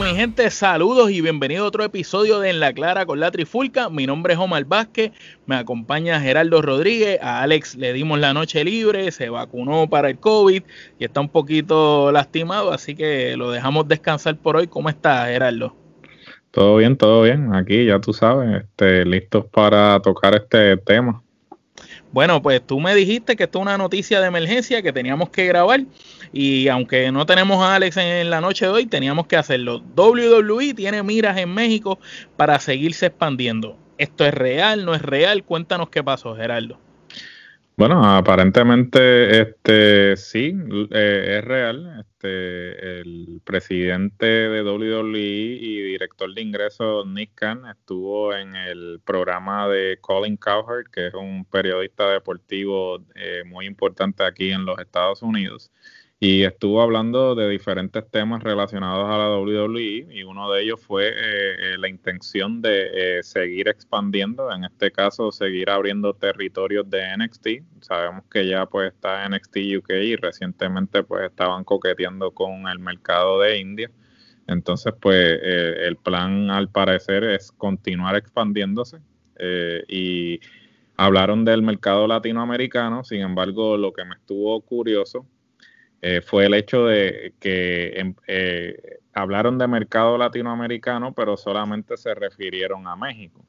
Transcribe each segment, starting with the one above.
mi gente, saludos y bienvenido a otro episodio de En la Clara con la Trifulca. Mi nombre es Omar Vázquez, me acompaña Geraldo Rodríguez, a Alex le dimos la noche libre, se vacunó para el COVID y está un poquito lastimado, así que lo dejamos descansar por hoy. ¿Cómo está Geraldo? Todo bien, todo bien. Aquí ya tú sabes, este, listos para tocar este tema. Bueno, pues tú me dijiste que esto es una noticia de emergencia que teníamos que grabar y aunque no tenemos a Alex en la noche de hoy, teníamos que hacerlo. WWE tiene miras en México para seguirse expandiendo. ¿Esto es real? ¿No es real? Cuéntanos qué pasó, Gerardo. Bueno, aparentemente este sí eh, es real. Este el presidente de WWE y director de ingresos Nick Khan estuvo en el programa de Colin Cowherd, que es un periodista deportivo eh, muy importante aquí en los Estados Unidos y estuvo hablando de diferentes temas relacionados a la WWE y uno de ellos fue eh, eh, la intención de eh, seguir expandiendo, en este caso seguir abriendo territorios de NXT. Sabemos que ya pues está NXT UK y recientemente pues estaban coqueteando con el mercado de India. Entonces pues el plan al parecer es continuar expandiéndose y hablaron del mercado latinoamericano, sin embargo lo que me estuvo curioso eh, fue el hecho de que em, eh, hablaron de mercado latinoamericano, pero solamente se refirieron a México.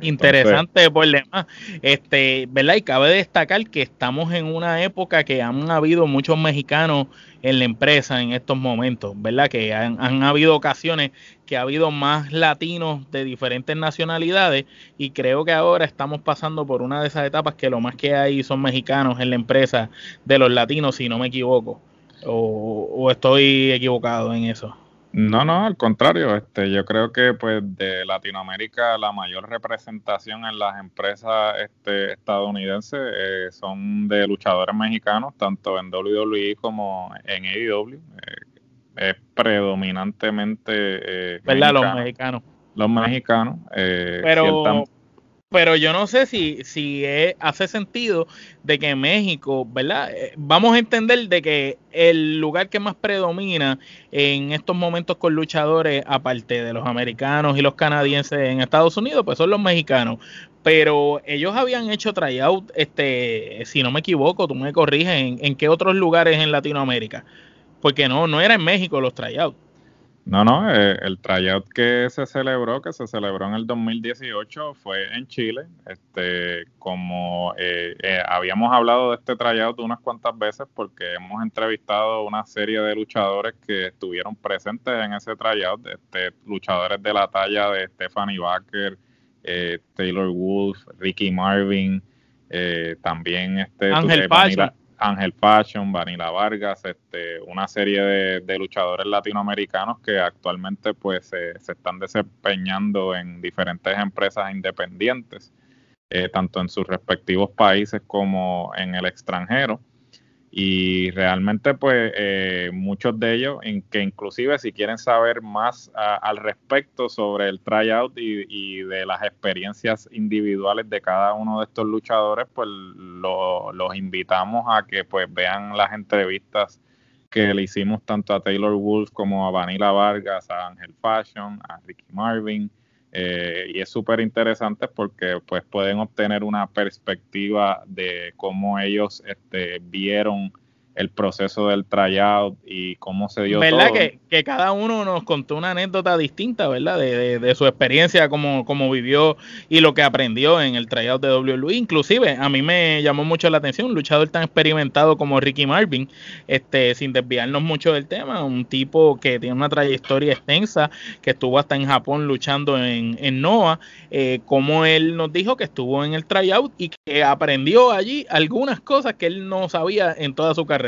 Interesante por demás. Este, ¿verdad? Y cabe destacar que estamos en una época que han habido muchos mexicanos en la empresa en estos momentos, ¿verdad? Que han, han, habido ocasiones que ha habido más latinos de diferentes nacionalidades y creo que ahora estamos pasando por una de esas etapas que lo más que hay son mexicanos en la empresa de los latinos, si no me equivoco, o, o estoy equivocado en eso. No, no, al contrario, este, yo creo que pues de Latinoamérica la mayor representación en las empresas este, estadounidenses eh, son de luchadores mexicanos, tanto en WWE como en AEW. Eh, es predominantemente eh, ¿verdad? Los mexicanos. Los mexicanos. Pero pero yo no sé si, si hace sentido de que México, ¿verdad? Eh, vamos a entender de que el lugar que más predomina en estos momentos con luchadores, aparte de los americanos y los canadienses en Estados Unidos, pues son los mexicanos. Pero ellos habían hecho tryout, este, si no me equivoco, tú me corriges, en, en qué otros lugares en Latinoamérica. Porque no, no era en México los tryouts. No, no, eh, el tryout que se celebró, que se celebró en el 2018, fue en Chile. Este, como eh, eh, habíamos hablado de este tryout unas cuantas veces, porque hemos entrevistado una serie de luchadores que estuvieron presentes en ese tryout, este, luchadores de la talla de Stephanie Baker, Taylor Wolf, Ricky Marvin, también este Ángel Ángel Fashion, Vanilla Vargas, este, una serie de, luchadores latinoamericanos que actualmente pues se están desempeñando en diferentes empresas independientes, eh, tanto en sus respectivos países como en el extranjero y realmente pues eh, muchos de ellos en que inclusive si quieren saber más al respecto sobre el tryout y, y, de las experiencias individuales de cada uno de estos luchadores pues los invitamos a que pues vean las entrevistas que le hicimos tanto a Taylor Wolf como a Vanilla Vargas, a Angel Fashion, a Ricky Marvin, eh, y es súper interesante porque pues pueden obtener una perspectiva de cómo ellos este, vieron el proceso del tryout y cómo se dio ¿Verdad Que, que cada uno nos contó una anécdota distinta, ¿verdad? De, de, su experiencia, cómo, cómo, vivió y lo que aprendió en el tryout de WWE. Inclusive, a mí me llamó mucho la atención un luchador tan experimentado como Ricky Marvin, este, sin desviarnos mucho del tema, un tipo que tiene una trayectoria extensa, que estuvo hasta en Japón luchando en, en NOAH, eh, como él nos dijo que estuvo en el tryout y que aprendió allí algunas cosas que él no sabía en toda su carrera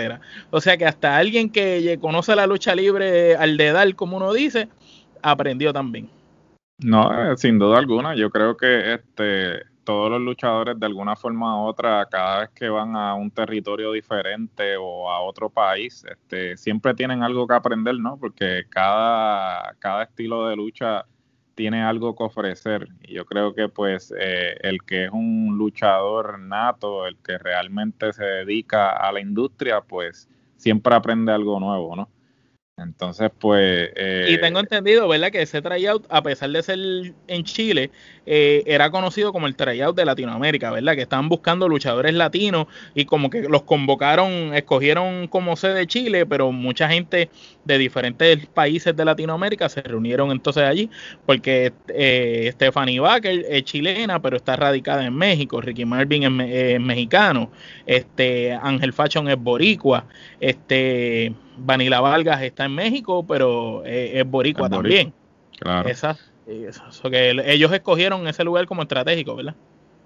o sea que hasta alguien que conoce la lucha libre al dedal, como uno dice, aprendió también. No, eh, sin duda alguna. Yo creo que este todos los luchadores de alguna forma u otra, cada vez que van a un territorio diferente o a otro país, este, siempre tienen algo que aprender, ¿no? Porque cada, cada estilo de lucha tiene algo que ofrecer. Y yo creo que pues eh, el que es un luchador nato, el que realmente se dedica a la industria, pues siempre aprende algo nuevo, ¿no? Entonces, pues... Eh, y tengo entendido, ¿verdad? Que ese tryout, a pesar de ser en Chile, eh, era conocido como el tryout de Latinoamérica, ¿verdad? Que estaban buscando luchadores latinos y como que los convocaron, escogieron como sede Chile, pero mucha gente de diferentes países de Latinoamérica se reunieron entonces allí, porque eh, Stephanie Baker es chilena, pero está radicada en México, Ricky Marvin es, mexicano, este Ángel Fashion es boricua, este Vanilla Vargas está en México, pero es, boricua también. Claro. Esa, que ellos escogieron ese lugar como estratégico, ¿verdad?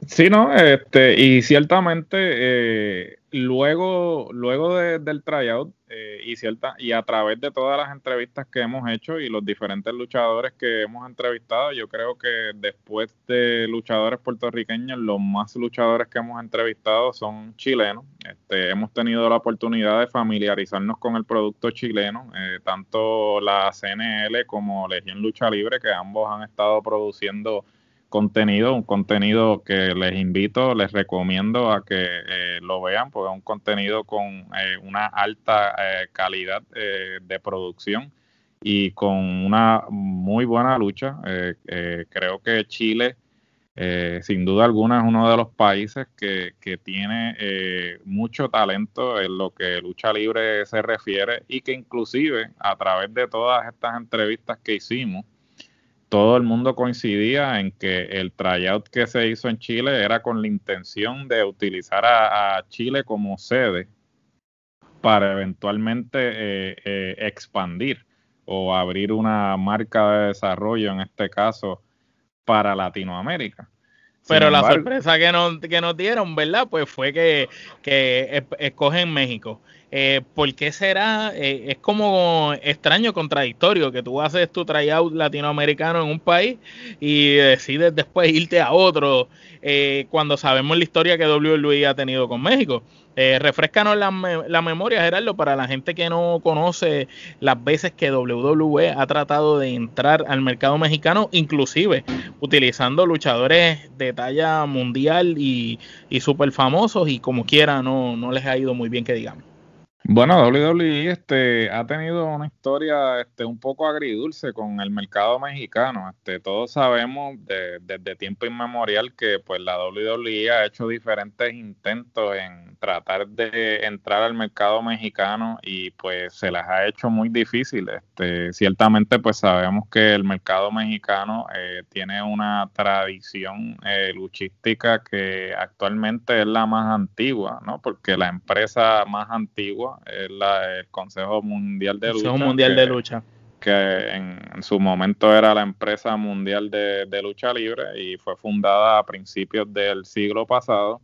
Sí, no, este, y ciertamente eh, luego, luego del tryout eh, y cierta, y a través de todas las entrevistas que hemos hecho y los diferentes luchadores que hemos entrevistado, yo creo que después de luchadores puertorriqueños, los más luchadores que hemos entrevistado son chilenos. Este, hemos tenido la oportunidad de familiarizarnos con el producto chileno, eh, tanto la CNL como Legión Lucha Libre, que ambos han estado produciendo contenido, un contenido que les invito, les recomiendo a que eh, lo vean, porque es un contenido con eh, una alta eh, calidad de producción y con una muy buena lucha. creo que Chile, sin duda alguna, es uno de los países que, que tiene mucho talento en lo que lucha libre se refiere y que inclusive a través de todas estas entrevistas que hicimos, todo el mundo coincidía en que el tryout que se hizo en Chile era con la intención de utilizar a, Chile como sede para eventualmente eh, eh, expandir o abrir una marca de desarrollo, en este caso, para Latinoamérica. Pero la sorpresa que nos, que nos dieron, ¿verdad? Pues fue que, que escogen México. Eh, ¿Por qué será? Eh, es como extraño, contradictorio, que tú haces tu tryout latinoamericano en un país y decides después irte a otro, eh, cuando sabemos la historia que WWE ha tenido con México. Eh, refrescanos la, la, memoria, Gerardo, para la gente que no conoce las veces que WWE ha tratado de entrar al mercado mexicano, inclusive utilizando luchadores de talla mundial y, y súper famosos y como quiera no, no les ha ido muy bien que digamos. Bueno, WWE este, ha tenido una historia este, un poco agridulce con el mercado mexicano. Este, todos sabemos desde tiempo inmemorial que pues, la WWE ha hecho diferentes intentos en tratar de entrar al mercado mexicano y pues se las ha hecho muy difícil. Este, ciertamente pues sabemos que el mercado mexicano eh, tiene una tradición eh, luchística que actualmente es la más antigua, ¿no? Porque la empresa más antigua el Consejo Mundial de Lucha. Mundial que, de Lucha. Que en, su momento era la empresa mundial de, lucha libre y fue fundada a principios del siglo pasado.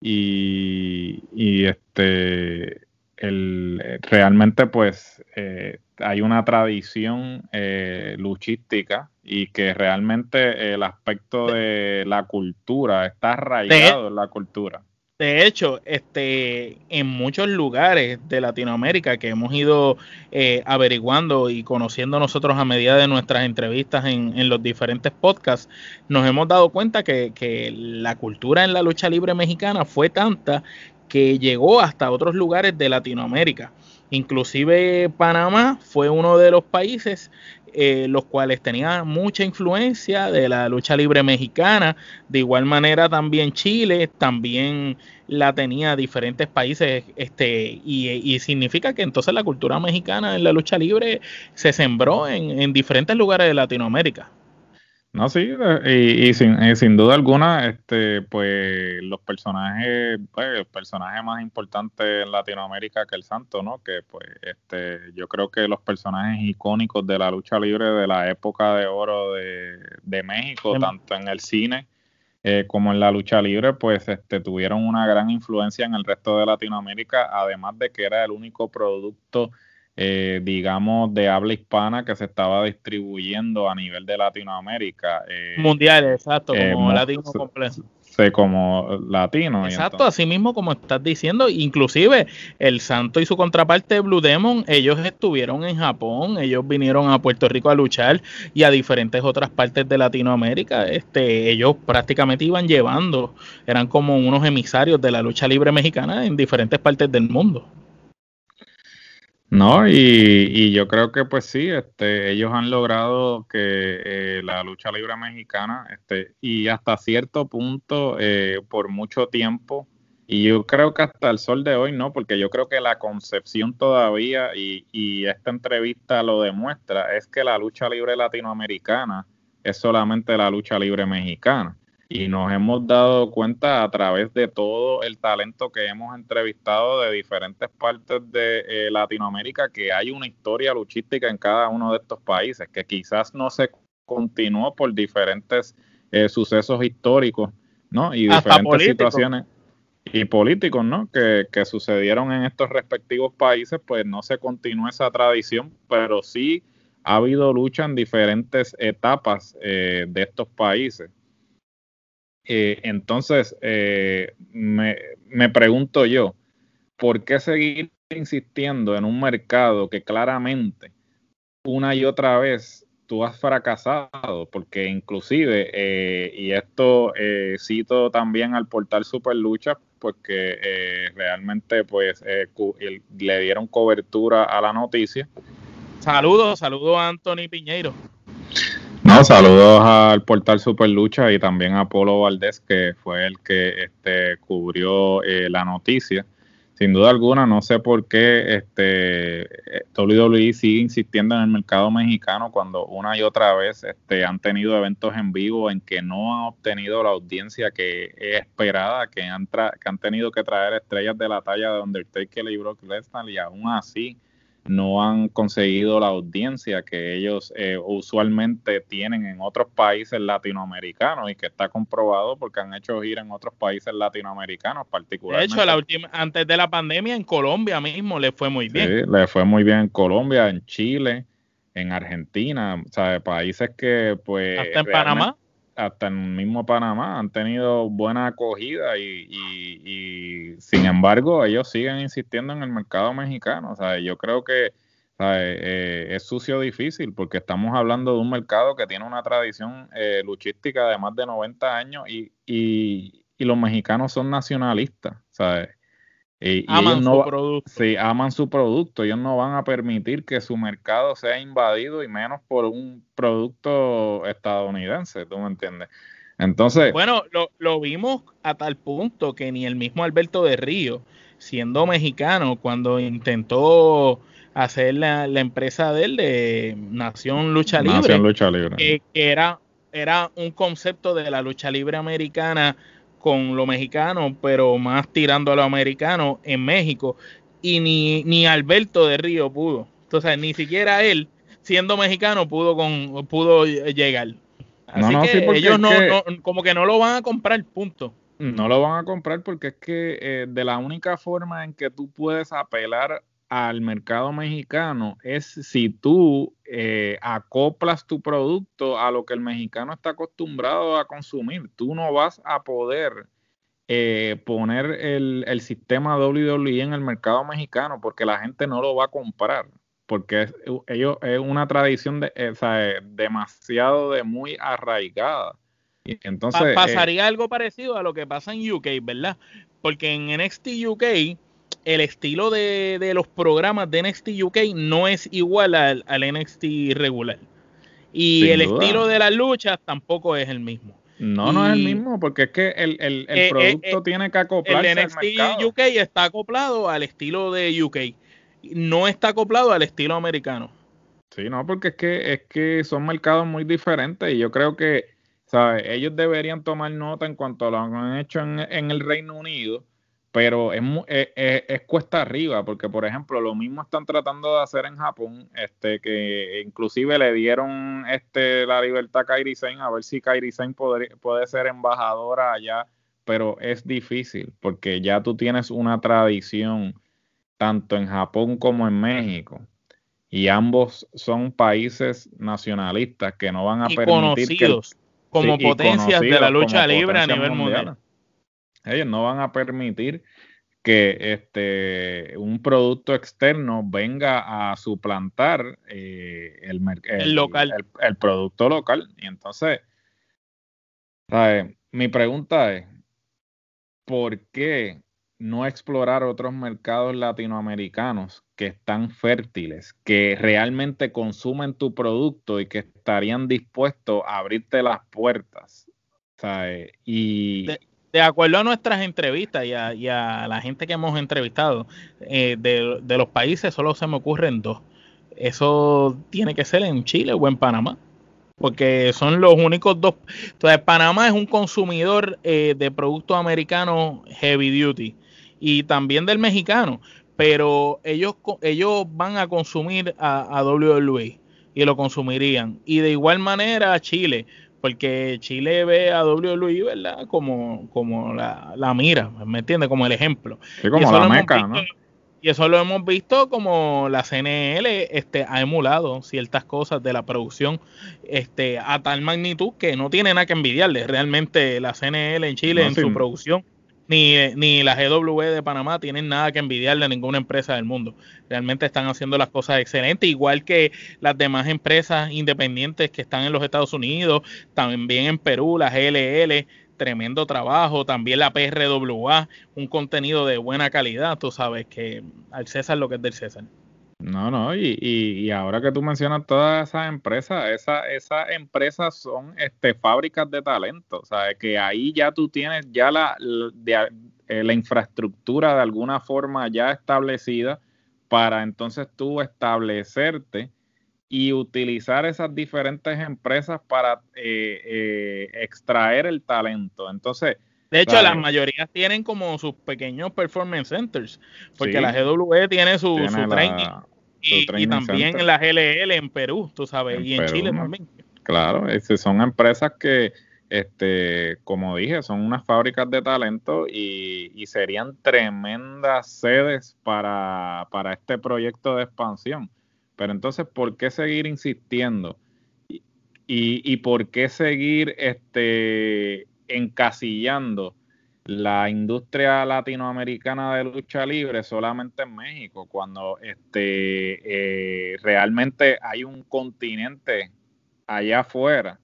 Y, este el, realmente pues eh, hay una tradición eh, luchística y que realmente el aspecto de la cultura está arraigado en la cultura. De hecho, este, en muchos lugares de Latinoamérica que hemos ido eh, averiguando y conociendo nosotros a medida de nuestras entrevistas en, los diferentes podcasts, nos hemos dado cuenta que, que la cultura en la lucha libre mexicana fue tanta que llegó hasta otros lugares de Latinoamérica. Inclusive Panamá fue uno de los países eh, los cuales tenían mucha influencia de la lucha libre mexicana. De igual manera también Chile, también la tenía diferentes países, este, y, significa que entonces la cultura mexicana en la lucha libre se sembró en diferentes lugares de Latinoamérica. No, sí, y, sin, duda alguna, este, pues los personajes, pues, el personaje más importante en Latinoamérica que el Santo, ¿no? Que pues, este, yo creo que los personajes icónicos de la lucha libre de la época de oro de, México, tanto en el cine eh, como en la lucha libre, pues, este, tuvieron una gran influencia en el resto de Latinoamérica, además de que era el único producto eh, digamos, de habla hispana que se estaba distribuyendo a nivel de Latinoamérica. Eh, Mundial, exacto, eh, como latino completo. como latino. Exacto, así mismo como estás diciendo, inclusive el Santo y su contraparte Blue Demon, ellos estuvieron en Japón, ellos vinieron a Puerto Rico a luchar y a diferentes otras partes de Latinoamérica, este, ellos prácticamente iban llevando, eran como unos emisarios de la lucha libre mexicana en diferentes partes del mundo. No, y, yo creo que pues sí, este, ellos han logrado que eh, la lucha libre mexicana, este, y hasta cierto punto, eh, por mucho tiempo, y yo creo que hasta el sol de hoy no, porque yo creo que la concepción todavía, y, y esta entrevista lo demuestra, es que la lucha libre latinoamericana es solamente la lucha libre mexicana y nos hemos dado cuenta a través de todo el talento que hemos entrevistado de diferentes partes de eh, Latinoamérica que hay una historia luchística en cada uno de estos países que quizás no se continuó por diferentes eh, sucesos históricos, ¿no? Y diferentes situaciones y políticos, ¿no? Que, que sucedieron en estos respectivos países, pues no se continuó esa tradición, pero sí ha habido lucha en diferentes etapas eh, de estos países. Eh, entonces, eh, me, me, pregunto yo, ¿por qué seguir insistiendo en un mercado que claramente una y otra vez tú has fracasado? Porque inclusive, eh, y esto cito también al portal Superlucha, porque realmente pues le dieron cobertura a la noticia. Saludos, saludos a Anthony Piñeiro. Saludos al portal Super Lucha y también a Polo Valdés, que fue el que este, cubrió eh, la noticia. Sin duda alguna, no sé por qué este, WWE sigue insistiendo en el mercado mexicano cuando una y otra vez este, han tenido eventos en vivo en que no han obtenido la audiencia que es esperada, que han, que han tenido que traer estrellas de la talla de Undertaker y Brock Lesnar y aún así no han conseguido la audiencia que ellos eh, usualmente tienen en otros países latinoamericanos y que está comprobado porque han hecho gira en otros países latinoamericanos particularmente. De hecho, la última, antes de la pandemia en Colombia mismo le fue muy bien. Sí, le fue muy bien en Colombia, en Chile, en Argentina, o sea, países que pues... Hasta en Panamá hasta en mismo Panamá han tenido buena acogida y, sin embargo ellos siguen insistiendo en el mercado mexicano. O sea, yo creo que eh, es sucio difícil porque estamos hablando de un mercado que tiene una tradición eh, luchística de más de 90 años y, los mexicanos son nacionalistas. ¿sabes? Y, aman su producto. Sí, aman su producto. Ellos no van a permitir que su mercado sea invadido y menos por un producto estadounidense, ¿tú me entiendes? Entonces. Bueno, lo, lo vimos a tal punto que ni el mismo Alberto de Río, siendo mexicano, cuando intentó hacer la, empresa de él de Nación Lucha Libre, Nación Lucha Libre. que era, era un concepto de la lucha libre americana con lo mexicano, pero más tirando a lo americano en México. Y ni, ni Alberto de Río pudo. Entonces, ni siquiera él, siendo mexicano, pudo, con, pudo llegar. Así que ellos no, como que no lo van a comprar, punto. No lo van a comprar porque es que eh, de la única forma en que tú puedes apelar al mercado mexicano es si tú eh, acoplas tu producto a lo que el mexicano está acostumbrado a consumir. Tú no vas a poder eh, poner el, el, sistema WWE en el mercado mexicano porque la gente no lo va a comprar. Porque es, ellos, es una tradición de, eh, demasiado de muy arraigada. Y entonces, pasaría algo parecido a lo que pasa en UK, ¿verdad? Porque en NXT UK el estilo de, los programas de NXT UK no es igual al, NXT regular. Y el estilo de las luchas tampoco es el mismo. No, no es el mismo, porque es que el, el, el eh, eh, producto eh, tiene que acoplarse El NXT UK está acoplado al estilo de UK. No está acoplado al estilo americano. Sí, no, porque es que, es que son mercados muy diferentes y yo creo que, ¿sabes? Ellos deberían tomar nota en cuanto a lo han hecho en, en el Reino Unido pero es, es, es, cuesta arriba, porque por ejemplo, lo mismo están tratando de hacer en Japón, este, que inclusive le dieron este, la libertad a Kairi Sen, a ver si Kairi Sen puede, puede ser embajadora allá, pero es difícil, porque ya tú tienes una tradición tanto en Japón como en México, y ambos son países nacionalistas que no van a permitir que, como potencias de la lucha libre a nivel mundial ellos no van a permitir que este un producto externo venga a suplantar eh, el, el, local. El, producto local. Y entonces, mi pregunta es, ¿por qué no explorar otros mercados latinoamericanos que están fértiles, que realmente consumen tu producto y que estarían dispuestos a abrirte las puertas. Y... De, acuerdo a nuestras entrevistas y a, la gente que hemos entrevistado eh, de, de los países, solo se me ocurren dos. Eso tiene que ser en Chile o en Panamá porque son los únicos dos. Entonces, Panamá es un consumidor eh, de productos americanos heavy duty y también del mexicano, pero ellos, ellos van a consumir a, a y lo consumirían. Y de igual manera Chile, porque Chile ve a WWE, ¿verdad? Como, como la, la mira, ¿me entiendes? Como el ejemplo. Sí, como la meca, ¿no? Y eso lo hemos visto como la CNL este, ha emulado ciertas cosas de la producción este, a tal magnitud que no tiene nada que envidiarle. Realmente la CNL en Chile en su producción ni, ni la GW de Panamá tienen nada que envidiarle a ninguna empresa del mundo. Realmente están haciendo las cosas excelentes, igual que las demás empresas independientes que están en los Estados Unidos, también en Perú, la GLL tremendo trabajo, también la PRWA, un contenido de buena calidad, tú sabes que al César lo que es del César. No, no, y, y, ahora que tú mencionas todas esas empresas, esa, esas empresas son este, fábricas de talento, o sea, que ahí ya tú tienes ya la, la, eh, la infraestructura de alguna forma ya establecida para entonces tú establecerte y utilizar esas diferentes empresas para eh, eh, extraer el talento. Entonces, de hecho, las mayorías tienen como sus pequeños performance centers, porque la GW tiene su, training, y, también en la GLL en Perú, tú sabes, y en Chile también. Claro, son empresas que, este, como dije, son unas fábricas de talento y, y serían tremendas sedes para, para este proyecto de expansión. Pero entonces, ¿por qué seguir insistiendo? Y, y, por qué seguir este, encasillando la industria latinoamericana de lucha libre solamente en México, cuando este, eh, realmente hay un continente allá afuera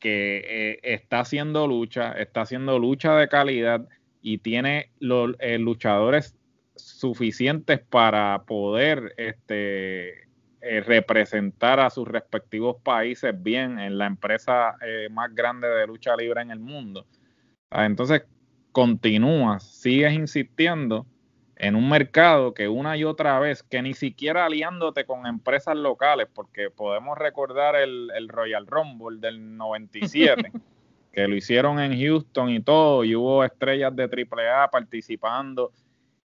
que eh, está haciendo lucha, está haciendo lucha de calidad y tiene los eh, luchadores suficientes para poder este, eh, representar a sus respectivos países bien en la empresa eh, más grande de lucha libre en el mundo. Ah, entonces, continúas, sigues insistiendo en un mercado que una y otra vez, que ni siquiera aliándote con empresas locales, porque podemos recordar el, el Royal Rumble del 97, que lo hicieron en Houston y todo, y hubo estrellas de AAA participando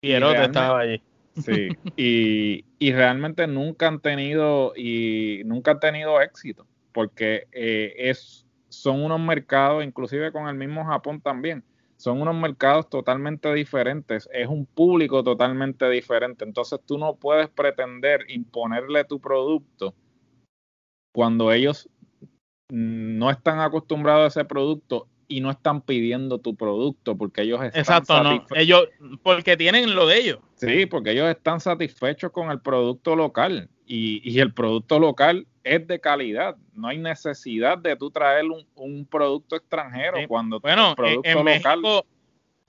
Pierrot estaba allí. Sí, y, realmente nunca han tenido y nunca han tenido éxito, porque eh, es, son unos mercados, inclusive con el mismo Japón también, son unos mercados totalmente diferentes, es un público totalmente diferente, entonces tú no puedes pretender imponerle tu producto cuando ellos no están acostumbrados a ese producto y no están pidiendo tu producto porque ellos están Exacto, no. Ellos, porque tienen lo de ellos. Sí, porque ellos están satisfechos con el producto local y, y el producto local es de calidad. No hay necesidad de tú traer un, un producto extranjero cuando bueno, el producto en local. México,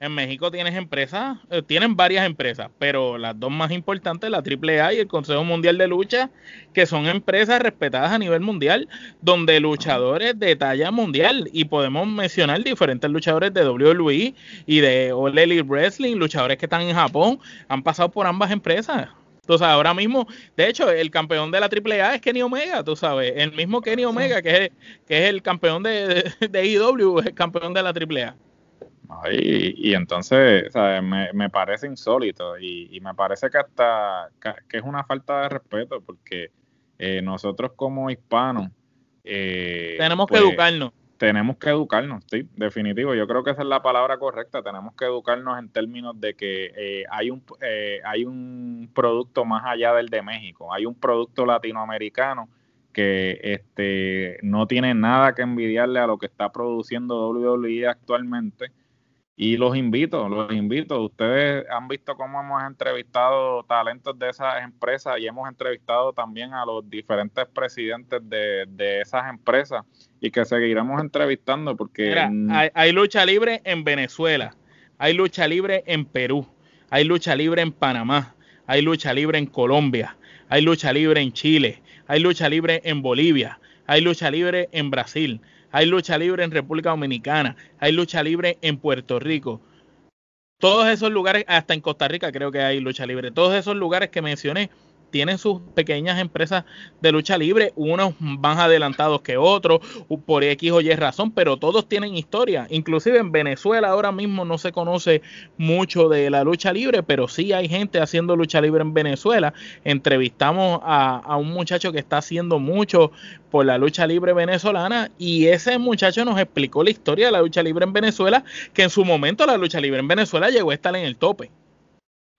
en México tienes empresas, eh, tienen varias empresas, pero las dos más importantes, la AAA y el Consejo Mundial de Lucha, que son empresas respetadas a nivel mundial, donde luchadores de talla mundial, y podemos mencionar diferentes luchadores de WWE y de All Elite Wrestling, luchadores que están en Japón, han pasado por ambas empresas. Entonces, ahora mismo, de hecho, el campeón de la AAA es Kenny Omega, tú sabes, el mismo Kenny Omega, que es, que es el campeón de, de, de IW, es el campeón de la AAA. Y, entonces, Me, parece insólito y, me parece que hasta que es una falta de respeto porque eh, nosotros como hispanos eh, tenemos que pues, educarnos. Tenemos que educarnos, sí, definitivo. Yo creo que esa es la palabra correcta. Tenemos que educarnos en términos de que eh, hay, un, hay un producto más allá del de México. Hay un producto latinoamericano que este, no tiene nada que envidiarle a lo que está produciendo WWE actualmente y los invito, los invito. Ustedes han visto cómo hemos entrevistado talentos de esas empresas y hemos entrevistado también a los diferentes presidentes de, esas empresas y que seguiremos entrevistando porque... hay, lucha libre en Venezuela, hay lucha libre en Perú, hay lucha libre en Panamá, hay lucha libre en Colombia, hay lucha libre en Chile, hay lucha libre en Bolivia, hay lucha libre en Brasil, hay lucha libre en República Dominicana, hay lucha libre en Puerto Rico. Todos esos lugares, hasta en Costa Rica creo que hay lucha libre, todos esos lugares que mencioné tienen sus pequeñas empresas de lucha libre, unos más adelantados que otros, por X o Y razón, pero todos tienen historia. Inclusive en Venezuela ahora mismo no se conoce mucho de la lucha libre, pero sí hay gente haciendo lucha libre en Venezuela. Entrevistamos a un muchacho que está haciendo mucho por la lucha libre venezolana y ese muchacho nos explicó la historia de la lucha libre en Venezuela, que en su momento la lucha libre en Venezuela llegó a estar en el tope.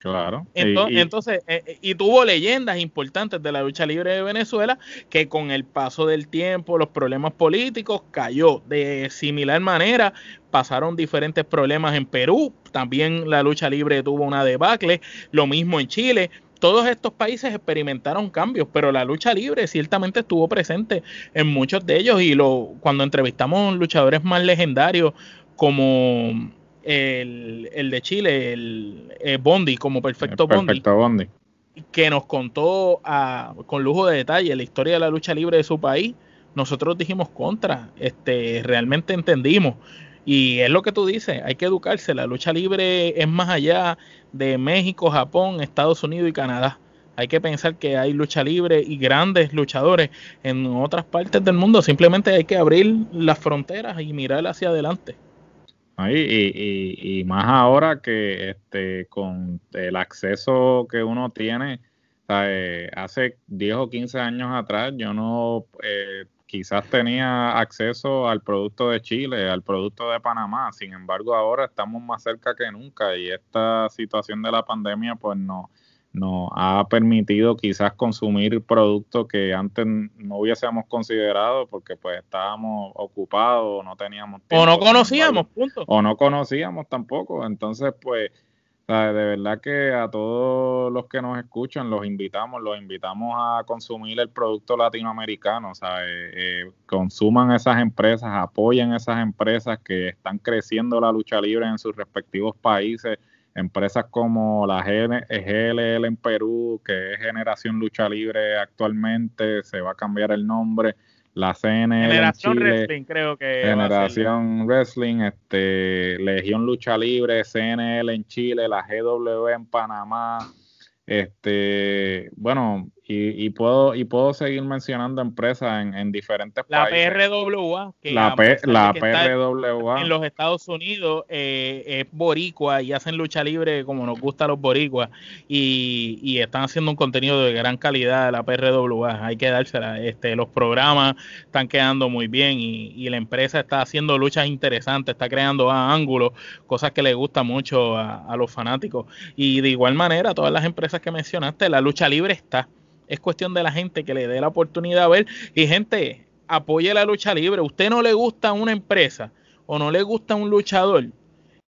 Claro. Entonces, eh, eh, y, tuvo leyendas importantes de la lucha libre de Venezuela que con el paso del tiempo, los problemas políticos, cayó de similar manera. Pasaron diferentes problemas en Perú, también la lucha libre tuvo una debacle, lo mismo en Chile. Todos estos países experimentaron cambios, pero la lucha libre ciertamente estuvo presente en muchos de ellos y lo, cuando entrevistamos luchadores más legendarios como el, de Chile, el, eh, Bondi, como Perfecto, Bondi, que nos contó con lujo de detalle la historia de la lucha libre de su país, nosotros dijimos contra, este, realmente entendimos. Y es lo que tú dices, hay que educarse. La lucha libre es más allá de México, Japón, Estados Unidos y Canadá. Hay que pensar que hay lucha libre y grandes luchadores en otras partes del mundo. Simplemente hay que abrir las fronteras y mirar hacia adelante. Y, y, más ahora que este con el acceso que uno tiene, hace 10 o 15 años atrás yo no eh, quizás tenía acceso al producto de Chile, al producto de Panamá, sin embargo ahora estamos más cerca que nunca y esta situación de la pandemia pues no nos ha permitido quizás consumir productos que antes no hubiésemos considerado porque pues estábamos ocupados, no teníamos tiempo. O no conocíamos, punto. O no conocíamos tampoco. Entonces, pues, de verdad que a todos los que nos escuchan los invitamos, los invitamos a consumir el producto latinoamericano, o sea, eh, consuman esas empresas, apoyen esas empresas que están creciendo la lucha libre en sus respectivos países empresas como la GLL en Perú, que es Generación Lucha Libre actualmente, se va a cambiar el nombre, la CNL Generación Wrestling, creo que Generación Wrestling, este Legión Lucha Libre, CNL en Chile, la GW en Panamá, este, bueno, y, puedo y puedo seguir mencionando empresas en, en diferentes la PRWA, que la, la PRWA en los Estados Unidos eh, es boricua y hacen lucha libre como nos gusta a los boricuas y, y, están haciendo un contenido de gran calidad la PRWA, hay que dársela, este, los programas están quedando muy bien y, y la empresa está haciendo luchas interesantes, está creando ángulos, cosas que le gusta mucho a, a los fanáticos. Y de igual manera todas las empresas que mencionaste, la lucha libre está es cuestión de la gente que le dé la oportunidad a ver. Y gente, apoye la lucha libre. Usted no le gusta una empresa o no le gusta un luchador.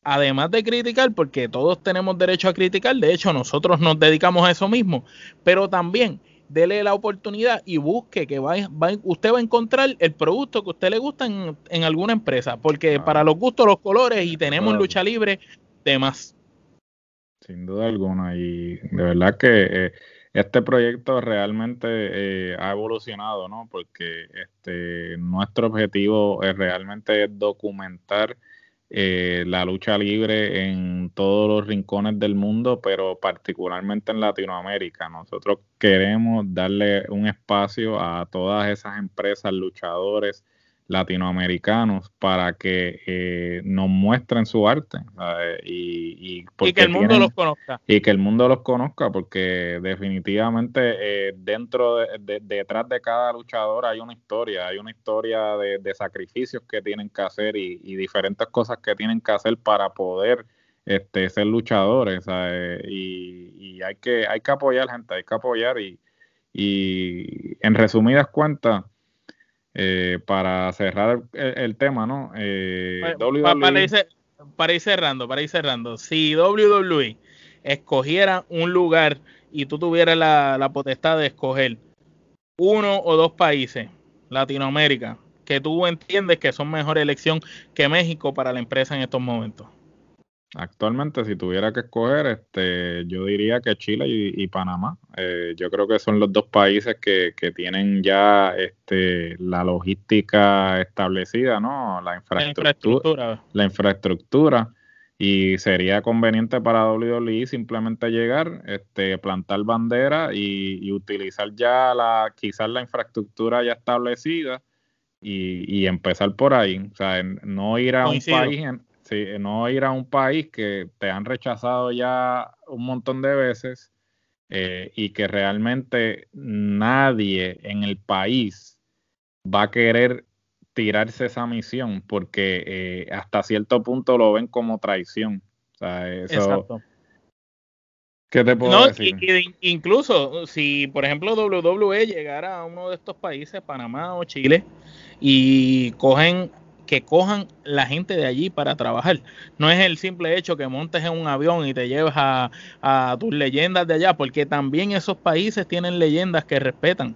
Además de criticar, porque todos tenemos derecho a criticar, de hecho nosotros nos dedicamos a eso mismo, pero también dele la oportunidad y busque que va, usted va a encontrar el producto que a usted le gusta en, alguna empresa, porque para los gustos, los colores y tenemos lucha libre, temas. Sin duda alguna, y de verdad que eh, este proyecto realmente eh, ha evolucionado, ¿no? Porque este, nuestro objetivo es realmente documentar eh, la lucha libre en todos los rincones del mundo, pero particularmente en Latinoamérica. Nosotros queremos darle un espacio a todas esas empresas, luchadores, latinoamericanos para que eh, nos muestren su arte y, y, que el mundo los conozca. y que el mundo los conozca porque definitivamente eh, dentro de, detrás de cada luchador hay una historia hay una historia de, sacrificios que tienen que hacer y, diferentes cosas que tienen que hacer para poder este, ser luchadores y, hay que hay que apoyar gente hay que apoyar y, y en resumidas cuentas eh, para cerrar el, tema, ¿no? Eh, para, ir, cerrando, para ir cerrando, si WWE escogiera un lugar y tú tuvieras la, potestad de escoger uno o dos países, Latinoamérica, que tú entiendes que son mejor elección que México para la empresa en estos momentos. Actualmente, si tuviera que escoger, este, yo diría que Chile y, Panamá. Eh, yo creo que son los dos países que, que, tienen ya este, la logística establecida, ¿no? La infraestructura. La infraestructura. Y sería conveniente para WWE simplemente llegar, este, plantar bandera y, utilizar ya la, quizás la infraestructura ya establecida y, y empezar por ahí. O sea, no ir a un país, Sí, no ir a un país que te han rechazado ya un montón de veces eh, y que realmente nadie en el país va a querer tirarse esa misión porque eh, hasta cierto punto lo ven como traición. O sea, eso, Exacto. ¿Qué te puedo decir? incluso si, por ejemplo, WWE llegara a uno de estos países, Panamá o Chile, y cogen que cojan la gente de allí para trabajar. No es el simple hecho que montes en un avión y te lleves a, a tus leyendas de allá, porque también esos países tienen leyendas que respetan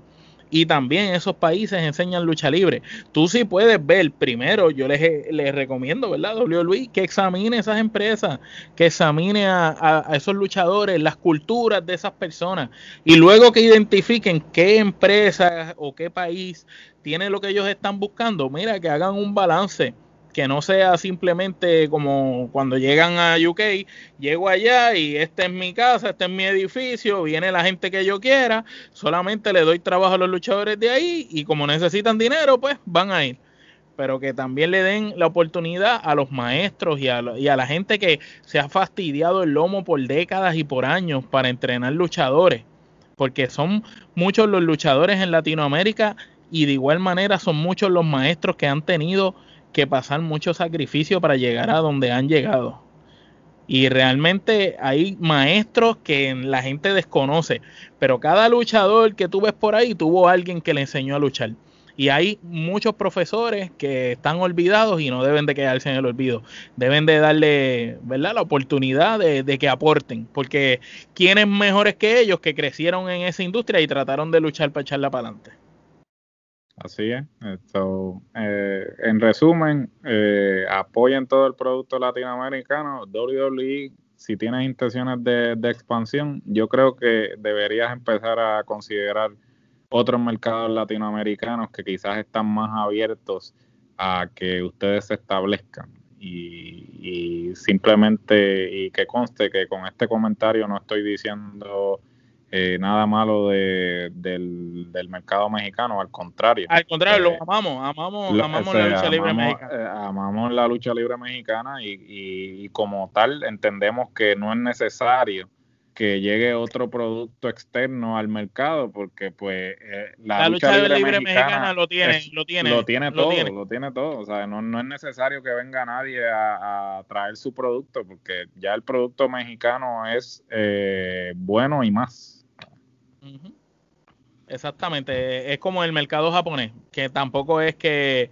y también esos países enseñan lucha libre. Tú sí puedes ver, primero yo les, les recomiendo, ¿verdad? WWE, que examine esas empresas, que examine a, a, esos luchadores, las culturas de esas personas y luego que identifiquen qué empresa o qué país tiene lo que ellos están buscando, mira, que hagan un balance que no sea simplemente como cuando llegan a UK, llego allá y esta es mi casa, este es mi edificio, viene la gente que yo quiera, solamente le doy trabajo a los luchadores de ahí y como necesitan dinero, pues van a ir. Pero que también le den la oportunidad a los maestros y a, y a la gente que se ha fastidiado el lomo por décadas y por años para entrenar luchadores. Porque son muchos los luchadores en Latinoamérica y de igual manera son muchos los maestros que han tenido que pasar mucho sacrificio para llegar a donde han llegado. Y realmente hay maestros que la gente desconoce, pero cada luchador que tú ves por ahí tuvo alguien que le enseñó a luchar. Y hay muchos profesores que están olvidados y no deben de quedarse en el olvido. Deben de darle, ¿verdad?, la oportunidad de, de que aporten. Porque ¿quiénes mejores que ellos que crecieron en esa industria y trataron de luchar para echarla para adelante? Así es. Eh, en resumen, eh, apoyen todo el producto latinoamericano. WWE, si tienes intenciones de, de, expansión, yo creo que deberías empezar a considerar otros mercados latinoamericanos que quizás están más abiertos a que ustedes se establezcan. Y, y simplemente, y que conste que con este comentario no estoy diciendo eh, nada malo de, del, mercado mexicano, al contrario. Al contrario, lo eh, amamos, amamos, amamos la lucha libre mexicana. Eh, amamos la lucha libre mexicana y, y, como tal entendemos que no es necesario que llegue otro producto externo al mercado porque pues la, lucha, libre, mexicana, lo tiene, lo tiene, lo tiene todo, lo tiene. todo, o sea, no, no es necesario que venga nadie a, a, traer su producto porque ya el producto mexicano es bueno y más. Exactamente, es como el mercado japonés, que tampoco es que,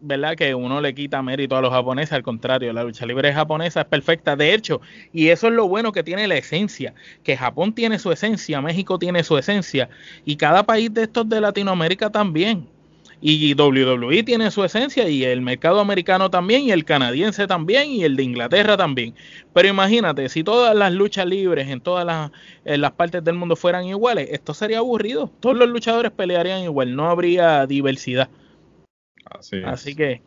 ¿verdad? Que uno le quita mérito a los japoneses, al contrario, la lucha libre japonesa es perfecta, de hecho, y eso es lo bueno que tiene la esencia, que Japón tiene su esencia, México tiene su esencia, y cada país de estos de Latinoamérica también. Y WWE tiene su esencia y el mercado americano también y el canadiense también y el de Inglaterra también. Pero imagínate, si todas las luchas libres en todas las, las partes del mundo fueran iguales, esto sería aburrido. Todos los luchadores pelearían igual, no habría diversidad. Así, así que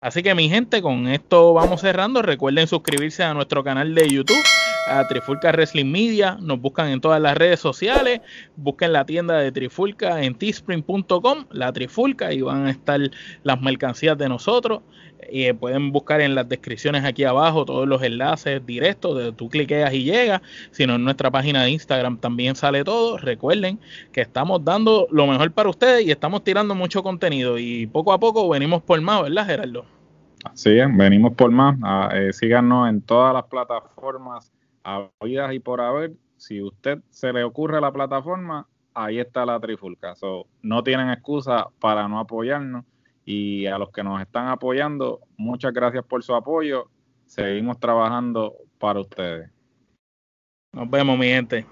Así que mi gente, con esto vamos cerrando. Recuerden suscribirse a nuestro canal de YouTube a Trifulca Wrestling Media. Nos buscan en todas las redes sociales. Busquen la tienda de Trifulca en teespring.com, la Trifulca, y van a estar las mercancías de nosotros. Eh, pueden buscar en las descripciones aquí abajo todos los enlaces directos. De, tú cliqueas y llegas. Si no, en nuestra página de Instagram también sale todo. Recuerden que estamos dando lo mejor para ustedes y estamos tirando mucho contenido. Y poco a poco venimos por más, ¿verdad, Gerardo? Así es, venimos por más. Ah, eh, síganos en todas las plataformas oídas y por haber, si usted se le ocurre la plataforma, ahí está la trifulca. no tienen excusa para no apoyarnos. Y a los que nos están apoyando, muchas gracias por su apoyo. Seguimos trabajando para ustedes. Nos vemos, mi gente.